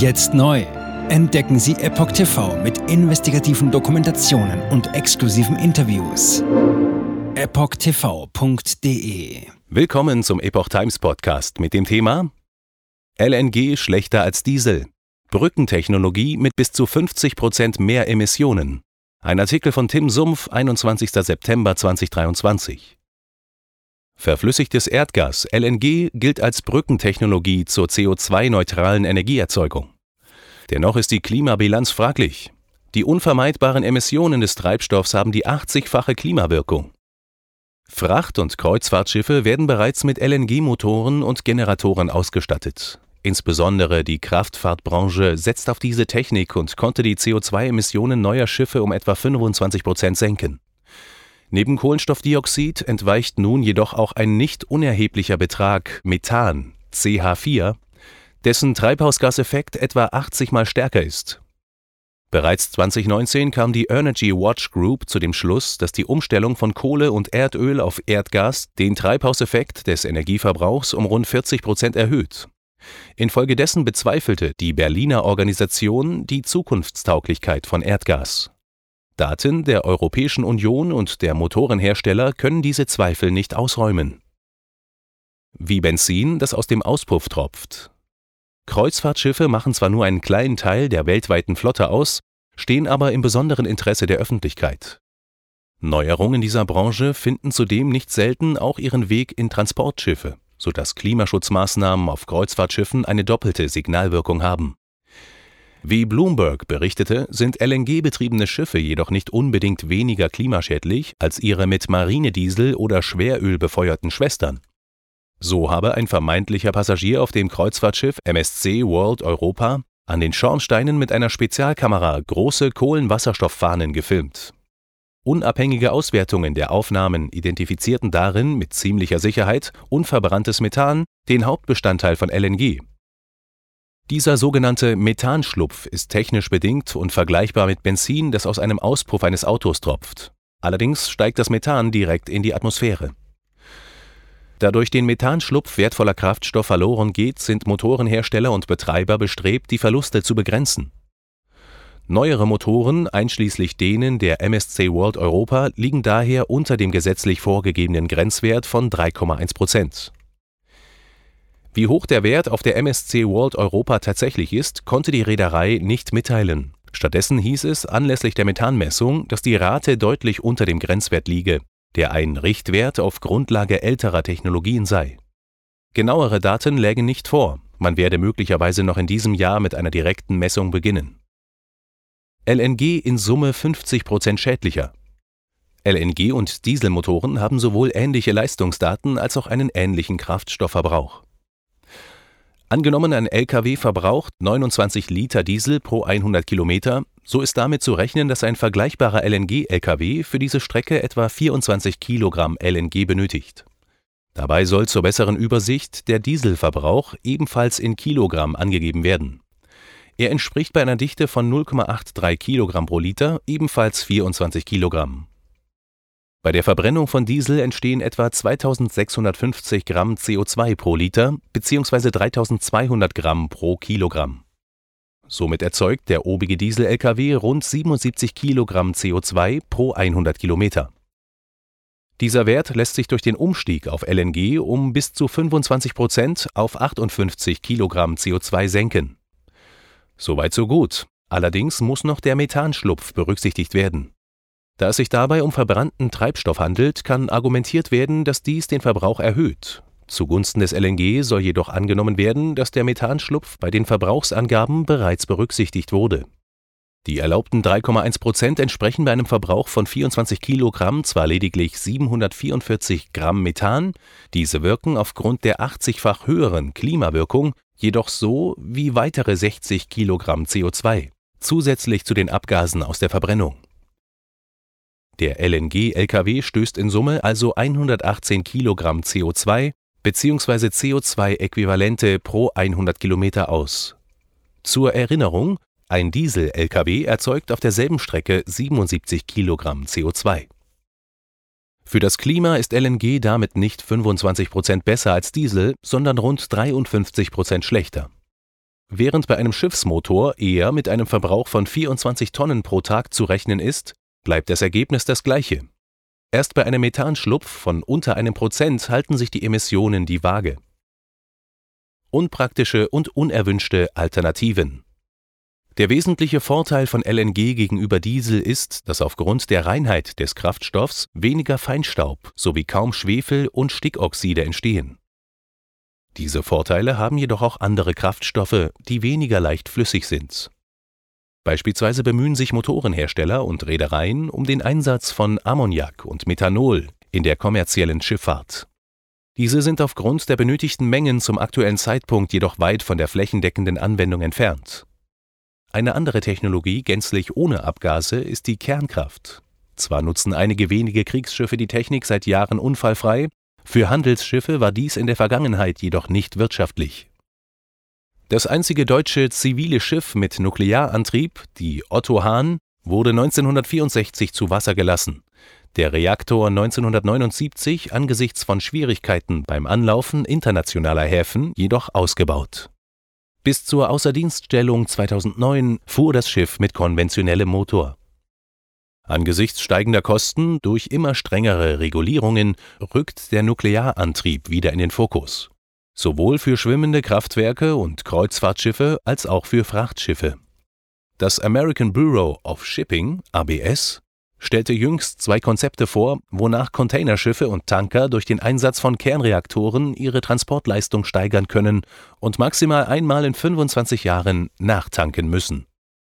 Jetzt neu. Entdecken Sie Epoch TV mit investigativen Dokumentationen und exklusiven Interviews. EpochTV.de Willkommen zum Epoch Times Podcast mit dem Thema LNG schlechter als Diesel. Brückentechnologie mit bis zu 50 Prozent mehr Emissionen. Ein Artikel von Tim Sumpf, 21. September 2023. Verflüssigtes Erdgas LNG gilt als Brückentechnologie zur CO2-neutralen Energieerzeugung. Dennoch ist die Klimabilanz fraglich. Die unvermeidbaren Emissionen des Treibstoffs haben die 80-fache Klimawirkung. Fracht- und Kreuzfahrtschiffe werden bereits mit LNG-Motoren und Generatoren ausgestattet. Insbesondere die Kraftfahrtbranche setzt auf diese Technik und konnte die CO2-Emissionen neuer Schiffe um etwa 25 Prozent senken. Neben Kohlenstoffdioxid entweicht nun jedoch auch ein nicht unerheblicher Betrag Methan (CH4), dessen Treibhausgaseffekt etwa 80 mal stärker ist. Bereits 2019 kam die Energy Watch Group zu dem Schluss, dass die Umstellung von Kohle und Erdöl auf Erdgas den Treibhauseffekt des Energieverbrauchs um rund 40 Prozent erhöht. Infolgedessen bezweifelte die Berliner Organisation die Zukunftstauglichkeit von Erdgas Daten der Europäischen Union und der Motorenhersteller können diese Zweifel nicht ausräumen. Wie Benzin, das aus dem Auspuff tropft. Kreuzfahrtschiffe machen zwar nur einen kleinen Teil der weltweiten Flotte aus, stehen aber im besonderen Interesse der Öffentlichkeit. Neuerungen dieser Branche finden zudem nicht selten auch ihren Weg in Transportschiffe, sodass Klimaschutzmaßnahmen auf Kreuzfahrtschiffen eine doppelte Signalwirkung haben wie Bloomberg berichtete, sind LNG-betriebene Schiffe jedoch nicht unbedingt weniger klimaschädlich als ihre mit Marinediesel oder Schweröl befeuerten Schwestern. So habe ein vermeintlicher Passagier auf dem Kreuzfahrtschiff MSC World Europa an den Schornsteinen mit einer Spezialkamera große Kohlenwasserstofffahnen gefilmt. Unabhängige Auswertungen der Aufnahmen identifizierten darin mit ziemlicher Sicherheit unverbranntes Methan, den Hauptbestandteil von LNG, dieser sogenannte Methanschlupf ist technisch bedingt und vergleichbar mit Benzin, das aus einem Auspuff eines Autos tropft. Allerdings steigt das Methan direkt in die Atmosphäre. Da durch den Methanschlupf wertvoller Kraftstoff verloren geht, sind Motorenhersteller und Betreiber bestrebt, die Verluste zu begrenzen. Neuere Motoren, einschließlich denen der MSC World Europa, liegen daher unter dem gesetzlich vorgegebenen Grenzwert von 3,1 Prozent. Wie hoch der Wert auf der MSC World Europa tatsächlich ist, konnte die Reederei nicht mitteilen. Stattdessen hieß es anlässlich der Methanmessung, dass die Rate deutlich unter dem Grenzwert liege, der ein Richtwert auf Grundlage älterer Technologien sei. Genauere Daten lägen nicht vor, man werde möglicherweise noch in diesem Jahr mit einer direkten Messung beginnen. LNG in Summe 50 Prozent schädlicher. LNG und Dieselmotoren haben sowohl ähnliche Leistungsdaten als auch einen ähnlichen Kraftstoffverbrauch. Angenommen, ein Lkw verbraucht 29 Liter Diesel pro 100 Kilometer, so ist damit zu rechnen, dass ein vergleichbarer LNG-Lkw für diese Strecke etwa 24 Kilogramm LNG benötigt. Dabei soll zur besseren Übersicht der Dieselverbrauch ebenfalls in Kilogramm angegeben werden. Er entspricht bei einer Dichte von 0,83 Kilogramm pro Liter ebenfalls 24 Kilogramm. Bei der Verbrennung von Diesel entstehen etwa 2650 Gramm CO2 pro Liter bzw. 3200 Gramm pro Kilogramm. Somit erzeugt der obige Diesel-Lkw rund 77 Kilogramm CO2 pro 100 Kilometer. Dieser Wert lässt sich durch den Umstieg auf LNG um bis zu 25 Prozent auf 58 Kilogramm CO2 senken. Soweit so gut. Allerdings muss noch der Methanschlupf berücksichtigt werden. Da es sich dabei um verbrannten Treibstoff handelt, kann argumentiert werden, dass dies den Verbrauch erhöht. Zugunsten des LNG soll jedoch angenommen werden, dass der Methanschlupf bei den Verbrauchsangaben bereits berücksichtigt wurde. Die erlaubten 3,1 Prozent entsprechen bei einem Verbrauch von 24 Kilogramm zwar lediglich 744 Gramm Methan, diese wirken aufgrund der 80-fach höheren Klimawirkung jedoch so wie weitere 60 Kilogramm CO2, zusätzlich zu den Abgasen aus der Verbrennung. Der LNG-Lkw stößt in Summe also 118 Kilogramm CO2 bzw. CO2-Äquivalente pro 100 Kilometer aus. Zur Erinnerung, ein Diesel-Lkw erzeugt auf derselben Strecke 77 Kilogramm CO2. Für das Klima ist LNG damit nicht 25 Prozent besser als Diesel, sondern rund 53 Prozent schlechter. Während bei einem Schiffsmotor eher mit einem Verbrauch von 24 Tonnen pro Tag zu rechnen ist, bleibt das Ergebnis das gleiche. Erst bei einem Methanschlupf von unter einem Prozent halten sich die Emissionen die Waage. Unpraktische und unerwünschte Alternativen. Der wesentliche Vorteil von LNG gegenüber Diesel ist, dass aufgrund der Reinheit des Kraftstoffs weniger Feinstaub sowie kaum Schwefel und Stickoxide entstehen. Diese Vorteile haben jedoch auch andere Kraftstoffe, die weniger leicht flüssig sind. Beispielsweise bemühen sich Motorenhersteller und Reedereien um den Einsatz von Ammoniak und Methanol in der kommerziellen Schifffahrt. Diese sind aufgrund der benötigten Mengen zum aktuellen Zeitpunkt jedoch weit von der flächendeckenden Anwendung entfernt. Eine andere Technologie gänzlich ohne Abgase ist die Kernkraft. Zwar nutzen einige wenige Kriegsschiffe die Technik seit Jahren unfallfrei, für Handelsschiffe war dies in der Vergangenheit jedoch nicht wirtschaftlich. Das einzige deutsche zivile Schiff mit Nuklearantrieb, die Otto Hahn, wurde 1964 zu Wasser gelassen, der Reaktor 1979 angesichts von Schwierigkeiten beim Anlaufen internationaler Häfen jedoch ausgebaut. Bis zur Außerdienststellung 2009 fuhr das Schiff mit konventionellem Motor. Angesichts steigender Kosten durch immer strengere Regulierungen rückt der Nuklearantrieb wieder in den Fokus, sowohl für schwimmende Kraftwerke und Kreuzfahrtschiffe als auch für Frachtschiffe. Das American Bureau of Shipping ABS stellte jüngst zwei Konzepte vor, wonach Containerschiffe und Tanker durch den Einsatz von Kernreaktoren ihre Transportleistung steigern können und maximal einmal in 25 Jahren nachtanken müssen.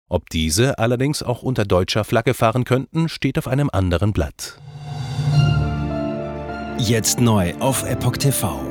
Ob diese allerdings auch unter deutscher Flagge fahren könnten, steht auf einem anderen Blatt. Jetzt neu auf Epoch TV.